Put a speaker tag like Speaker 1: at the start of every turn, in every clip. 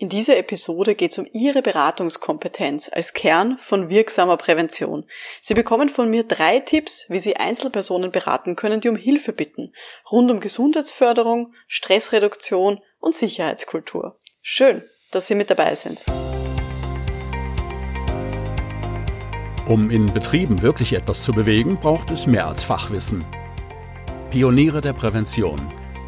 Speaker 1: In dieser Episode geht es um Ihre Beratungskompetenz als Kern von wirksamer Prävention. Sie bekommen von mir drei Tipps, wie Sie Einzelpersonen beraten können, die um Hilfe bitten, rund um Gesundheitsförderung, Stressreduktion und Sicherheitskultur. Schön, dass Sie mit dabei sind.
Speaker 2: Um in Betrieben wirklich etwas zu bewegen, braucht es mehr als Fachwissen. Pioniere der Prävention –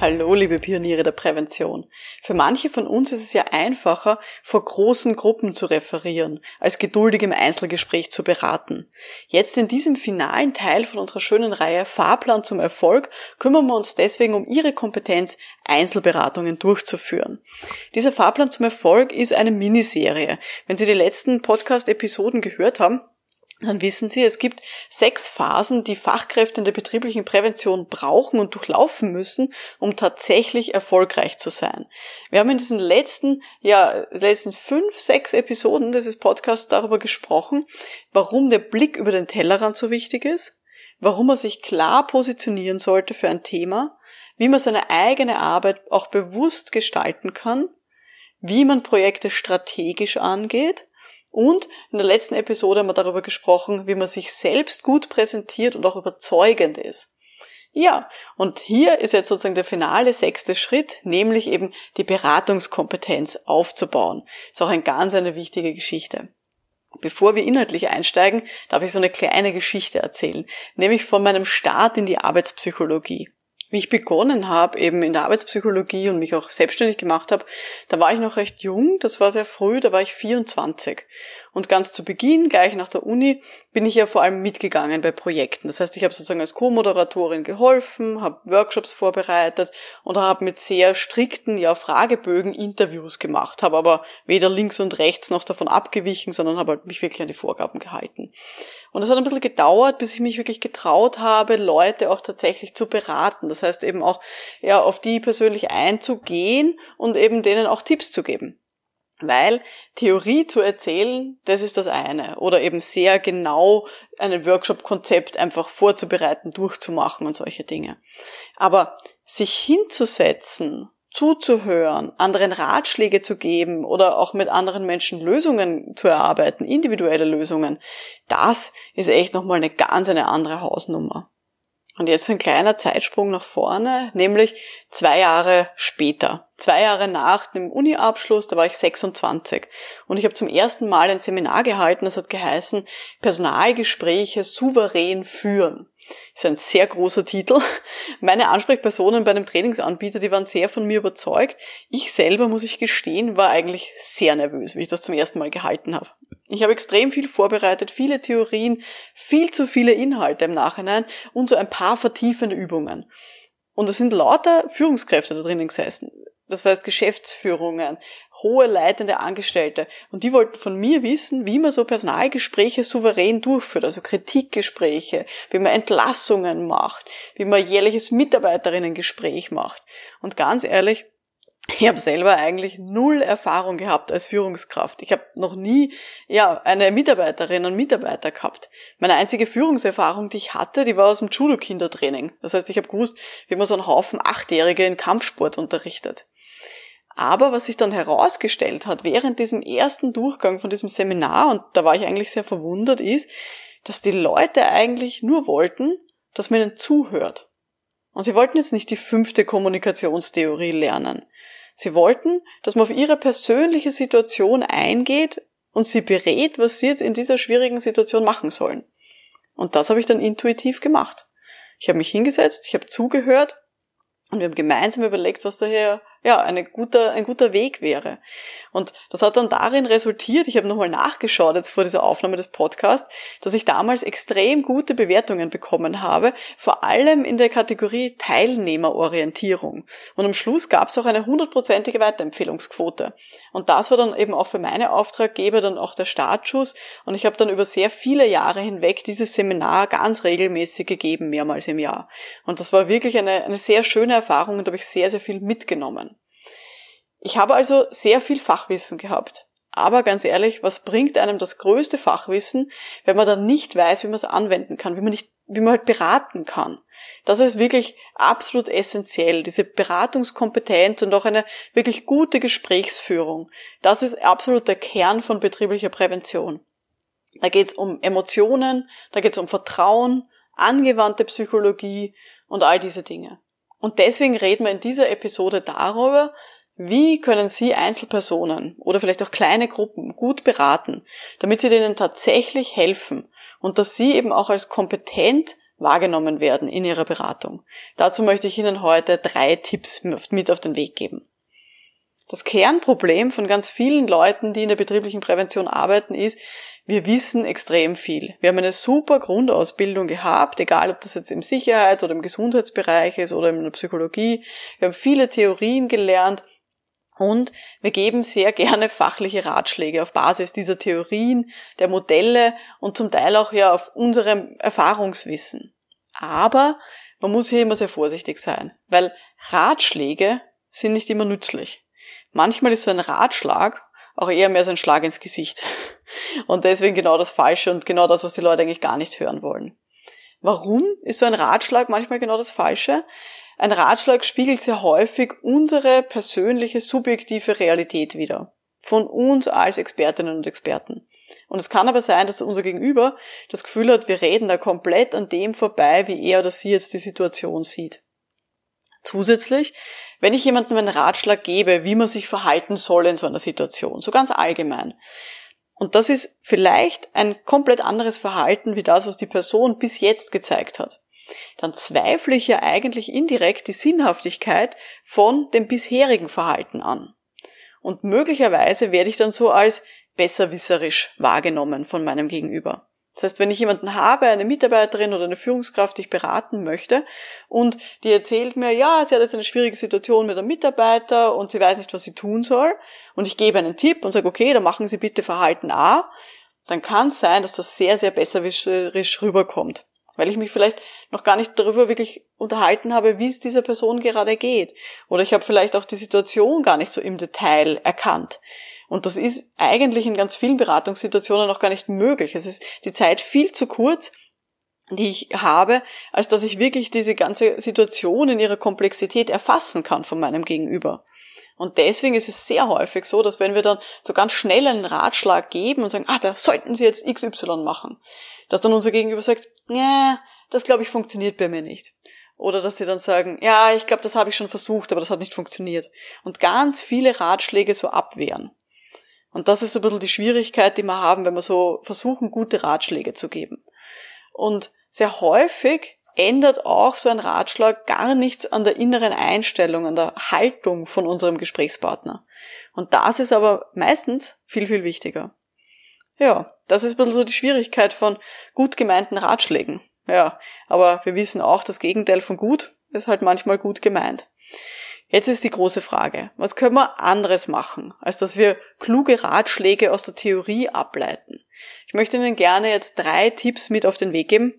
Speaker 1: Hallo, liebe Pioniere der Prävention. Für manche von uns ist es ja einfacher, vor großen Gruppen zu referieren, als geduldig im Einzelgespräch zu beraten. Jetzt in diesem finalen Teil von unserer schönen Reihe Fahrplan zum Erfolg kümmern wir uns deswegen um Ihre Kompetenz, Einzelberatungen durchzuführen. Dieser Fahrplan zum Erfolg ist eine Miniserie. Wenn Sie die letzten Podcast-Episoden gehört haben, dann wissen Sie, es gibt sechs Phasen, die Fachkräfte in der betrieblichen Prävention brauchen und durchlaufen müssen, um tatsächlich erfolgreich zu sein. Wir haben in diesen letzten, ja, letzten fünf, sechs Episoden dieses Podcasts darüber gesprochen, warum der Blick über den Tellerrand so wichtig ist, warum man sich klar positionieren sollte für ein Thema, wie man seine eigene Arbeit auch bewusst gestalten kann, wie man Projekte strategisch angeht, und in der letzten Episode haben wir darüber gesprochen, wie man sich selbst gut präsentiert und auch überzeugend ist. Ja, und hier ist jetzt sozusagen der finale sechste Schritt, nämlich eben die Beratungskompetenz aufzubauen. Ist auch eine ganz eine wichtige Geschichte. Bevor wir inhaltlich einsteigen, darf ich so eine kleine Geschichte erzählen, nämlich von meinem Start in die Arbeitspsychologie. Wie ich begonnen habe, eben in der Arbeitspsychologie und mich auch selbstständig gemacht habe, da war ich noch recht jung, das war sehr früh, da war ich 24. Und ganz zu Beginn, gleich nach der Uni, bin ich ja vor allem mitgegangen bei Projekten. Das heißt, ich habe sozusagen als Co-Moderatorin geholfen, habe Workshops vorbereitet und habe mit sehr strikten ja, Fragebögen Interviews gemacht, habe aber weder links und rechts noch davon abgewichen, sondern habe halt mich wirklich an die Vorgaben gehalten. Und es hat ein bisschen gedauert, bis ich mich wirklich getraut habe, Leute auch tatsächlich zu beraten. Das heißt eben auch ja, auf die persönlich einzugehen und eben denen auch Tipps zu geben. Weil Theorie zu erzählen, das ist das eine. Oder eben sehr genau ein Workshop-Konzept einfach vorzubereiten, durchzumachen und solche Dinge. Aber sich hinzusetzen, zuzuhören, anderen Ratschläge zu geben oder auch mit anderen Menschen Lösungen zu erarbeiten, individuelle Lösungen, das ist echt nochmal eine ganz eine andere Hausnummer. Und jetzt ein kleiner Zeitsprung nach vorne, nämlich zwei Jahre später. Zwei Jahre nach dem Uni-Abschluss, da war ich 26. Und ich habe zum ersten Mal ein Seminar gehalten, das hat geheißen Personalgespräche souverän führen ist ein sehr großer Titel. Meine Ansprechpersonen bei einem Trainingsanbieter, die waren sehr von mir überzeugt. Ich selber, muss ich gestehen, war eigentlich sehr nervös, wie ich das zum ersten Mal gehalten habe. Ich habe extrem viel vorbereitet, viele Theorien, viel zu viele Inhalte im Nachhinein und so ein paar vertiefende Übungen. Und es sind lauter Führungskräfte da drinnen gesessen. Das heißt Geschäftsführungen, hohe leitende Angestellte. Und die wollten von mir wissen, wie man so Personalgespräche souverän durchführt, also Kritikgespräche, wie man Entlassungen macht, wie man jährliches Mitarbeiterinnengespräch macht. Und ganz ehrlich, ich habe selber eigentlich null Erfahrung gehabt als Führungskraft. Ich habe noch nie ja eine Mitarbeiterin und Mitarbeiter gehabt. Meine einzige Führungserfahrung, die ich hatte, die war aus dem Judo-Kindertraining. Das heißt, ich habe gewusst, wie man so einen Haufen Achtjährige in Kampfsport unterrichtet. Aber was sich dann herausgestellt hat während diesem ersten Durchgang von diesem Seminar, und da war ich eigentlich sehr verwundert, ist, dass die Leute eigentlich nur wollten, dass man ihnen zuhört. Und sie wollten jetzt nicht die fünfte Kommunikationstheorie lernen. Sie wollten, dass man auf ihre persönliche Situation eingeht und sie berät, was sie jetzt in dieser schwierigen Situation machen sollen. Und das habe ich dann intuitiv gemacht. Ich habe mich hingesetzt, ich habe zugehört und wir haben gemeinsam überlegt, was da hier ja, eine guter, ein guter Weg wäre. Und das hat dann darin resultiert, ich habe nochmal nachgeschaut jetzt vor dieser Aufnahme des Podcasts, dass ich damals extrem gute Bewertungen bekommen habe, vor allem in der Kategorie Teilnehmerorientierung. Und am Schluss gab es auch eine hundertprozentige Weiterempfehlungsquote. Und das war dann eben auch für meine Auftraggeber dann auch der Startschuss. Und ich habe dann über sehr viele Jahre hinweg dieses Seminar ganz regelmäßig gegeben, mehrmals im Jahr. Und das war wirklich eine, eine sehr schöne Erfahrung und da habe ich sehr, sehr viel mitgenommen. Ich habe also sehr viel Fachwissen gehabt. Aber ganz ehrlich, was bringt einem das größte Fachwissen, wenn man dann nicht weiß, wie man es anwenden kann, wie man nicht, wie man halt beraten kann? Das ist wirklich absolut essentiell, diese Beratungskompetenz und auch eine wirklich gute Gesprächsführung. Das ist absolut der Kern von betrieblicher Prävention. Da geht es um Emotionen, da geht es um Vertrauen, angewandte Psychologie und all diese Dinge. Und deswegen reden wir in dieser Episode darüber, wie können Sie Einzelpersonen oder vielleicht auch kleine Gruppen gut beraten, damit Sie denen tatsächlich helfen und dass Sie eben auch als kompetent wahrgenommen werden in Ihrer Beratung? Dazu möchte ich Ihnen heute drei Tipps mit auf den Weg geben. Das Kernproblem von ganz vielen Leuten, die in der betrieblichen Prävention arbeiten, ist, wir wissen extrem viel. Wir haben eine super Grundausbildung gehabt, egal ob das jetzt im Sicherheits- oder im Gesundheitsbereich ist oder in der Psychologie. Wir haben viele Theorien gelernt und wir geben sehr gerne fachliche Ratschläge auf Basis dieser Theorien, der Modelle und zum Teil auch ja auf unserem Erfahrungswissen. Aber man muss hier immer sehr vorsichtig sein, weil Ratschläge sind nicht immer nützlich. Manchmal ist so ein Ratschlag auch eher mehr so ein Schlag ins Gesicht. Und deswegen genau das Falsche und genau das, was die Leute eigentlich gar nicht hören wollen. Warum ist so ein Ratschlag manchmal genau das Falsche? Ein Ratschlag spiegelt sehr häufig unsere persönliche, subjektive Realität wider. Von uns als Expertinnen und Experten. Und es kann aber sein, dass unser Gegenüber das Gefühl hat, wir reden da komplett an dem vorbei, wie er oder sie jetzt die Situation sieht. Zusätzlich, wenn ich jemandem einen Ratschlag gebe, wie man sich verhalten soll in so einer Situation, so ganz allgemein, und das ist vielleicht ein komplett anderes Verhalten wie das, was die Person bis jetzt gezeigt hat dann zweifle ich ja eigentlich indirekt die Sinnhaftigkeit von dem bisherigen Verhalten an. Und möglicherweise werde ich dann so als besserwisserisch wahrgenommen von meinem Gegenüber. Das heißt, wenn ich jemanden habe, eine Mitarbeiterin oder eine Führungskraft, die ich beraten möchte, und die erzählt mir, ja, sie hat jetzt eine schwierige Situation mit einem Mitarbeiter und sie weiß nicht, was sie tun soll, und ich gebe einen Tipp und sage, okay, dann machen Sie bitte Verhalten A, dann kann es sein, dass das sehr, sehr besserwisserisch rüberkommt weil ich mich vielleicht noch gar nicht darüber wirklich unterhalten habe, wie es dieser Person gerade geht. Oder ich habe vielleicht auch die Situation gar nicht so im Detail erkannt. Und das ist eigentlich in ganz vielen Beratungssituationen noch gar nicht möglich. Es ist die Zeit viel zu kurz, die ich habe, als dass ich wirklich diese ganze Situation in ihrer Komplexität erfassen kann von meinem Gegenüber. Und deswegen ist es sehr häufig so, dass wenn wir dann so ganz schnell einen Ratschlag geben und sagen, ah, da sollten Sie jetzt XY machen, dass dann unser Gegenüber sagt, ja, das glaube ich funktioniert bei mir nicht. Oder dass sie dann sagen, ja, ich glaube, das habe ich schon versucht, aber das hat nicht funktioniert. Und ganz viele Ratschläge so abwehren. Und das ist so ein bisschen die Schwierigkeit, die wir haben, wenn wir so versuchen, gute Ratschläge zu geben. Und sehr häufig ändert auch so ein Ratschlag gar nichts an der inneren Einstellung, an der Haltung von unserem Gesprächspartner. Und das ist aber meistens viel, viel wichtiger. Ja, das ist ein bisschen so die Schwierigkeit von gut gemeinten Ratschlägen. Ja, aber wir wissen auch, das Gegenteil von gut ist halt manchmal gut gemeint. Jetzt ist die große Frage, was können wir anderes machen, als dass wir kluge Ratschläge aus der Theorie ableiten? Ich möchte Ihnen gerne jetzt drei Tipps mit auf den Weg geben,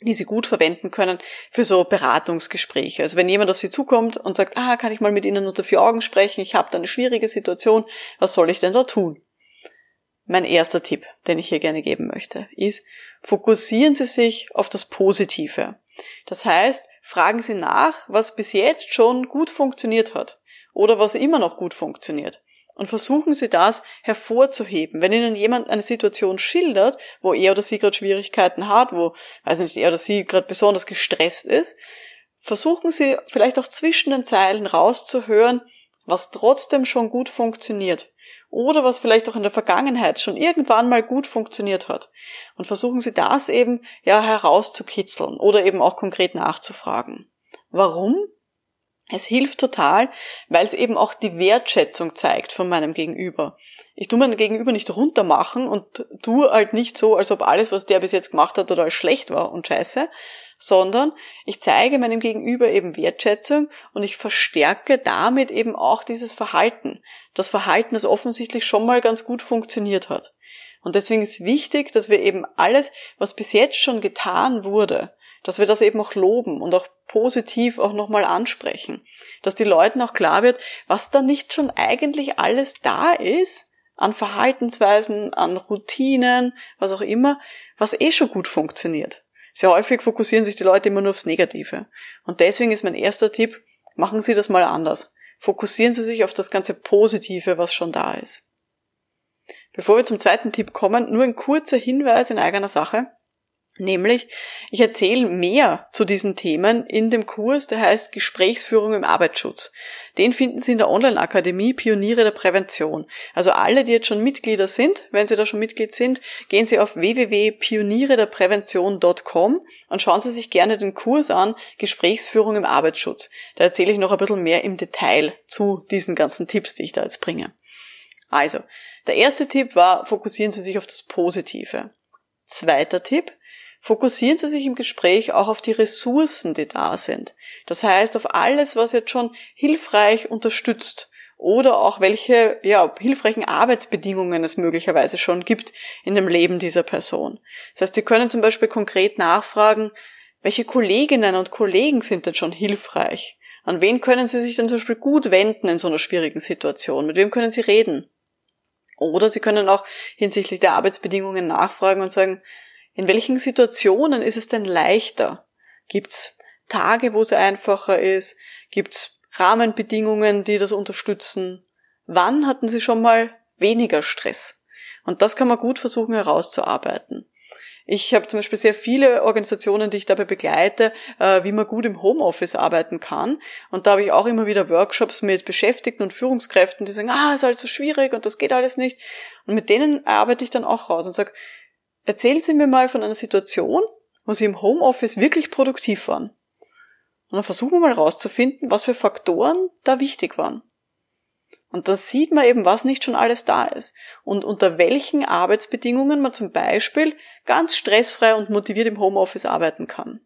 Speaker 1: die Sie gut verwenden können für so Beratungsgespräche. Also wenn jemand auf Sie zukommt und sagt, ah, kann ich mal mit Ihnen unter vier Augen sprechen, ich habe da eine schwierige Situation, was soll ich denn da tun? Mein erster Tipp, den ich hier gerne geben möchte, ist, fokussieren Sie sich auf das Positive. Das heißt, fragen Sie nach, was bis jetzt schon gut funktioniert hat oder was immer noch gut funktioniert. Und versuchen Sie das hervorzuheben. Wenn Ihnen jemand eine Situation schildert, wo er oder sie gerade Schwierigkeiten hat, wo, weiß nicht, er oder sie gerade besonders gestresst ist, versuchen Sie vielleicht auch zwischen den Zeilen rauszuhören, was trotzdem schon gut funktioniert oder was vielleicht auch in der Vergangenheit schon irgendwann mal gut funktioniert hat. Und versuchen Sie das eben ja herauszukitzeln oder eben auch konkret nachzufragen. Warum? Es hilft total, weil es eben auch die Wertschätzung zeigt von meinem Gegenüber. Ich tue meinen Gegenüber nicht runtermachen und tue halt nicht so, als ob alles, was der bis jetzt gemacht hat, oder schlecht war und scheiße, sondern ich zeige meinem Gegenüber eben Wertschätzung und ich verstärke damit eben auch dieses Verhalten. Das Verhalten, das offensichtlich schon mal ganz gut funktioniert hat. Und deswegen ist wichtig, dass wir eben alles, was bis jetzt schon getan wurde, dass wir das eben auch loben und auch positiv auch nochmal ansprechen. Dass die Leuten auch klar wird, was da nicht schon eigentlich alles da ist, an Verhaltensweisen, an Routinen, was auch immer, was eh schon gut funktioniert. Sehr häufig fokussieren sich die Leute immer nur aufs Negative. Und deswegen ist mein erster Tipp, machen Sie das mal anders. Fokussieren Sie sich auf das ganze Positive, was schon da ist. Bevor wir zum zweiten Tipp kommen, nur ein kurzer Hinweis in eigener Sache. Nämlich, ich erzähle mehr zu diesen Themen in dem Kurs, der heißt Gesprächsführung im Arbeitsschutz. Den finden Sie in der Online-Akademie Pioniere der Prävention. Also alle, die jetzt schon Mitglieder sind, wenn Sie da schon Mitglied sind, gehen Sie auf www.pionierederprävention.com und schauen Sie sich gerne den Kurs an, Gesprächsführung im Arbeitsschutz. Da erzähle ich noch ein bisschen mehr im Detail zu diesen ganzen Tipps, die ich da jetzt bringe. Also, der erste Tipp war, fokussieren Sie sich auf das Positive. Zweiter Tipp, fokussieren Sie sich im Gespräch auch auf die Ressourcen, die da sind. Das heißt, auf alles, was jetzt schon hilfreich unterstützt oder auch welche ja, hilfreichen Arbeitsbedingungen es möglicherweise schon gibt in dem Leben dieser Person. Das heißt, Sie können zum Beispiel konkret nachfragen, welche Kolleginnen und Kollegen sind denn schon hilfreich? An wen können Sie sich denn zum Beispiel gut wenden in so einer schwierigen Situation? Mit wem können Sie reden? Oder Sie können auch hinsichtlich der Arbeitsbedingungen nachfragen und sagen, in welchen Situationen ist es denn leichter? Gibt's Tage, wo es einfacher ist? Gibt's Rahmenbedingungen, die das unterstützen? Wann hatten Sie schon mal weniger Stress? Und das kann man gut versuchen herauszuarbeiten. Ich habe zum Beispiel sehr viele Organisationen, die ich dabei begleite, äh, wie man gut im Homeoffice arbeiten kann. Und da habe ich auch immer wieder Workshops mit Beschäftigten und Führungskräften, die sagen, ah, ist alles so schwierig und das geht alles nicht. Und mit denen arbeite ich dann auch raus und sage, Erzählen Sie mir mal von einer Situation, wo Sie im Homeoffice wirklich produktiv waren. Und dann versuchen wir mal herauszufinden, was für Faktoren da wichtig waren. Und dann sieht man eben, was nicht schon alles da ist und unter welchen Arbeitsbedingungen man zum Beispiel ganz stressfrei und motiviert im Homeoffice arbeiten kann.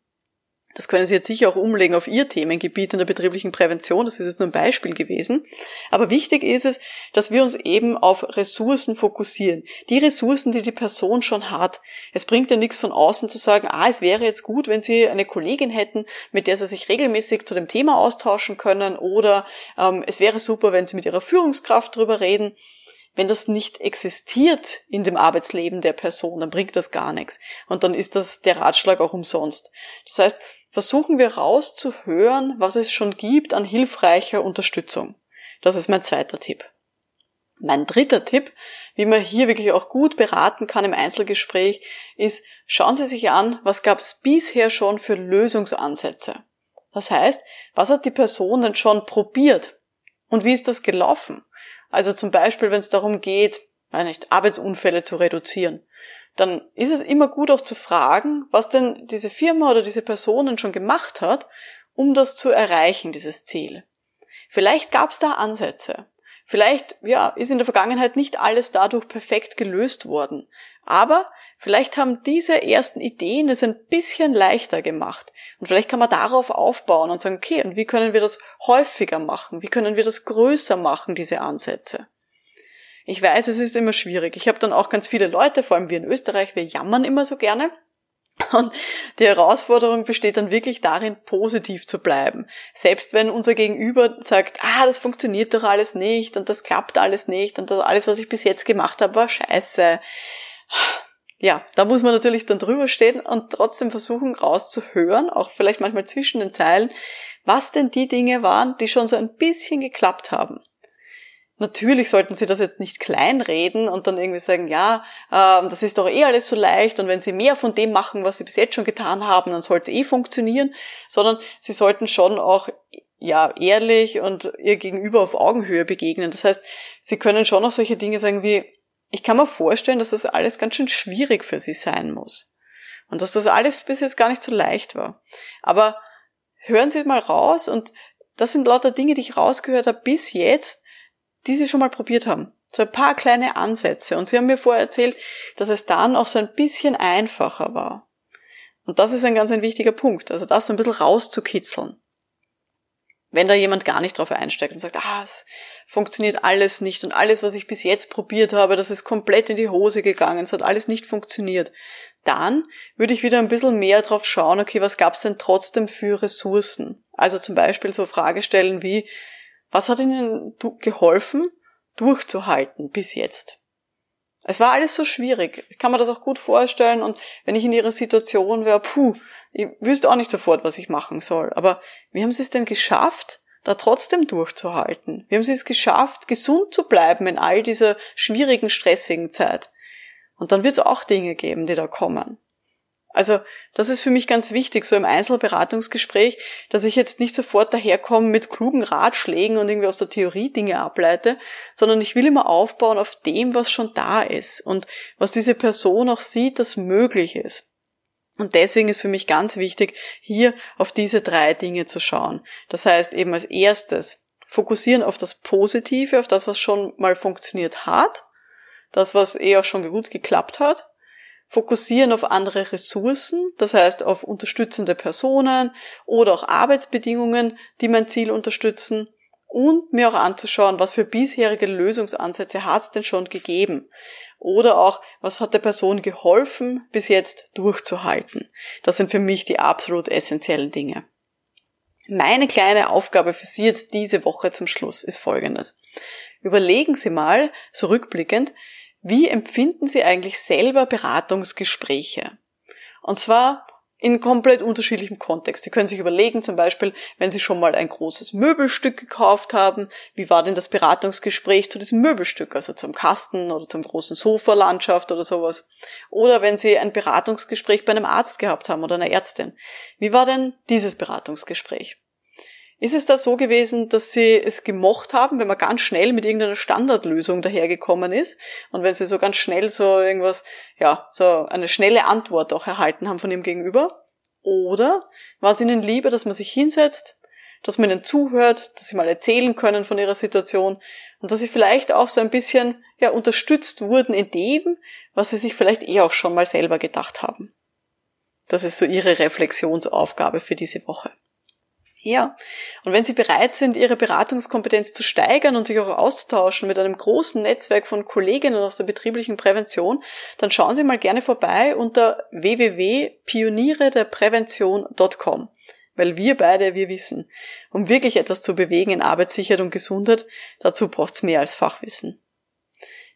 Speaker 1: Das können Sie jetzt sicher auch umlegen auf Ihr Themengebiet in der betrieblichen Prävention. Das ist jetzt nur ein Beispiel gewesen. Aber wichtig ist es, dass wir uns eben auf Ressourcen fokussieren. Die Ressourcen, die die Person schon hat. Es bringt ja nichts von außen zu sagen, ah, es wäre jetzt gut, wenn Sie eine Kollegin hätten, mit der Sie sich regelmäßig zu dem Thema austauschen können. Oder ähm, es wäre super, wenn Sie mit Ihrer Führungskraft drüber reden. Wenn das nicht existiert in dem Arbeitsleben der Person, dann bringt das gar nichts. Und dann ist das der Ratschlag auch umsonst. Das heißt, versuchen wir rauszuhören, was es schon gibt an hilfreicher Unterstützung. Das ist mein zweiter Tipp. Mein dritter Tipp, wie man hier wirklich auch gut beraten kann im Einzelgespräch, ist, schauen Sie sich an, was gab es bisher schon für Lösungsansätze. Das heißt, was hat die Person denn schon probiert? Und wie ist das gelaufen? Also zum Beispiel, wenn es darum geht, nicht, Arbeitsunfälle zu reduzieren dann ist es immer gut auch zu fragen, was denn diese Firma oder diese Personen schon gemacht hat, um das zu erreichen, dieses Ziel. Vielleicht gab es da Ansätze. Vielleicht, ja, ist in der Vergangenheit nicht alles dadurch perfekt gelöst worden. Aber vielleicht haben diese ersten Ideen es ein bisschen leichter gemacht. Und vielleicht kann man darauf aufbauen und sagen, okay, und wie können wir das häufiger machen? Wie können wir das größer machen, diese Ansätze? Ich weiß, es ist immer schwierig. Ich habe dann auch ganz viele Leute, vor allem wir in Österreich, wir jammern immer so gerne. Und die Herausforderung besteht dann wirklich darin, positiv zu bleiben. Selbst wenn unser Gegenüber sagt, ah, das funktioniert doch alles nicht und das klappt alles nicht und alles, was ich bis jetzt gemacht habe, war scheiße. Ja, da muss man natürlich dann drüber stehen und trotzdem versuchen rauszuhören, auch vielleicht manchmal zwischen den Zeilen, was denn die Dinge waren, die schon so ein bisschen geklappt haben. Natürlich sollten Sie das jetzt nicht kleinreden und dann irgendwie sagen, ja, äh, das ist doch eh alles so leicht und wenn Sie mehr von dem machen, was Sie bis jetzt schon getan haben, dann sollte es eh funktionieren, sondern Sie sollten schon auch ja ehrlich und ihr Gegenüber auf Augenhöhe begegnen. Das heißt, Sie können schon auch solche Dinge sagen wie, ich kann mir vorstellen, dass das alles ganz schön schwierig für Sie sein muss und dass das alles bis jetzt gar nicht so leicht war. Aber hören Sie mal raus und das sind lauter Dinge, die ich rausgehört habe bis jetzt, die sie schon mal probiert haben. So ein paar kleine Ansätze. Und sie haben mir vorher erzählt, dass es dann auch so ein bisschen einfacher war. Und das ist ein ganz ein wichtiger Punkt. Also das so ein bisschen rauszukitzeln. Wenn da jemand gar nicht drauf einsteigt und sagt, ah, es funktioniert alles nicht und alles, was ich bis jetzt probiert habe, das ist komplett in die Hose gegangen, es hat alles nicht funktioniert, dann würde ich wieder ein bisschen mehr drauf schauen, okay, was gab es denn trotzdem für Ressourcen? Also zum Beispiel so Fragestellen wie, was hat Ihnen geholfen, durchzuhalten bis jetzt? Es war alles so schwierig. Ich kann mir das auch gut vorstellen und wenn ich in Ihrer Situation wäre, puh, ich wüsste auch nicht sofort, was ich machen soll. Aber wie haben Sie es denn geschafft, da trotzdem durchzuhalten? Wie haben Sie es geschafft, gesund zu bleiben in all dieser schwierigen, stressigen Zeit? Und dann wird es auch Dinge geben, die da kommen. Also das ist für mich ganz wichtig, so im Einzelberatungsgespräch, dass ich jetzt nicht sofort daherkomme mit klugen Ratschlägen und irgendwie aus der Theorie Dinge ableite, sondern ich will immer aufbauen auf dem, was schon da ist und was diese Person auch sieht, dass möglich ist. Und deswegen ist für mich ganz wichtig, hier auf diese drei Dinge zu schauen. Das heißt eben als erstes fokussieren auf das Positive, auf das, was schon mal funktioniert hat, das, was eh auch schon gut geklappt hat. Fokussieren auf andere Ressourcen, das heißt auf unterstützende Personen oder auch Arbeitsbedingungen, die mein Ziel unterstützen und mir auch anzuschauen, was für bisherige Lösungsansätze hat es denn schon gegeben. Oder auch, was hat der Person geholfen, bis jetzt durchzuhalten. Das sind für mich die absolut essentiellen Dinge. Meine kleine Aufgabe für Sie jetzt diese Woche zum Schluss ist folgendes. Überlegen Sie mal, zurückblickend, wie empfinden Sie eigentlich selber Beratungsgespräche? Und zwar in komplett unterschiedlichem Kontext. Sie können sich überlegen, zum Beispiel, wenn Sie schon mal ein großes Möbelstück gekauft haben, wie war denn das Beratungsgespräch zu diesem Möbelstück, also zum Kasten oder zum großen Sofalandschaft oder sowas. Oder wenn Sie ein Beratungsgespräch bei einem Arzt gehabt haben oder einer Ärztin. Wie war denn dieses Beratungsgespräch? Ist es da so gewesen, dass Sie es gemocht haben, wenn man ganz schnell mit irgendeiner Standardlösung dahergekommen ist und wenn Sie so ganz schnell so irgendwas, ja, so eine schnelle Antwort auch erhalten haben von Ihrem Gegenüber? Oder war es Ihnen lieber, dass man sich hinsetzt, dass man Ihnen zuhört, dass Sie mal erzählen können von Ihrer Situation und dass Sie vielleicht auch so ein bisschen, ja, unterstützt wurden in dem, was Sie sich vielleicht eh auch schon mal selber gedacht haben? Das ist so Ihre Reflexionsaufgabe für diese Woche. Ja, und wenn Sie bereit sind, Ihre Beratungskompetenz zu steigern und sich auch auszutauschen mit einem großen Netzwerk von Kolleginnen aus der betrieblichen Prävention, dann schauen Sie mal gerne vorbei unter www.pioniere-der-prävention.com. Weil wir beide, wir wissen, um wirklich etwas zu bewegen in Arbeitssicherheit und Gesundheit, dazu braucht's mehr als Fachwissen.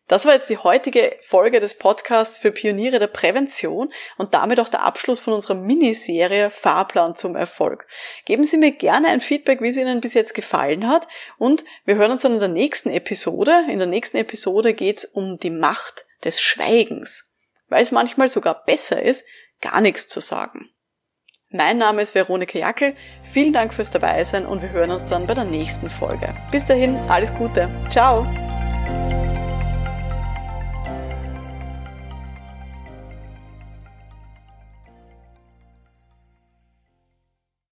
Speaker 1: Das war jetzt die heutige Folge des Podcasts für Pioniere der Prävention und damit auch der Abschluss von unserer Miniserie Fahrplan zum Erfolg. Geben Sie mir gerne ein Feedback, wie es Ihnen bis jetzt gefallen hat und wir hören uns dann in der nächsten Episode. In der nächsten Episode geht es um die Macht des Schweigens, weil es manchmal sogar besser ist, gar nichts zu sagen. Mein Name ist Veronika Jackel. Vielen Dank fürs Dabeisein und wir hören uns dann bei der nächsten Folge. Bis dahin, alles Gute. Ciao.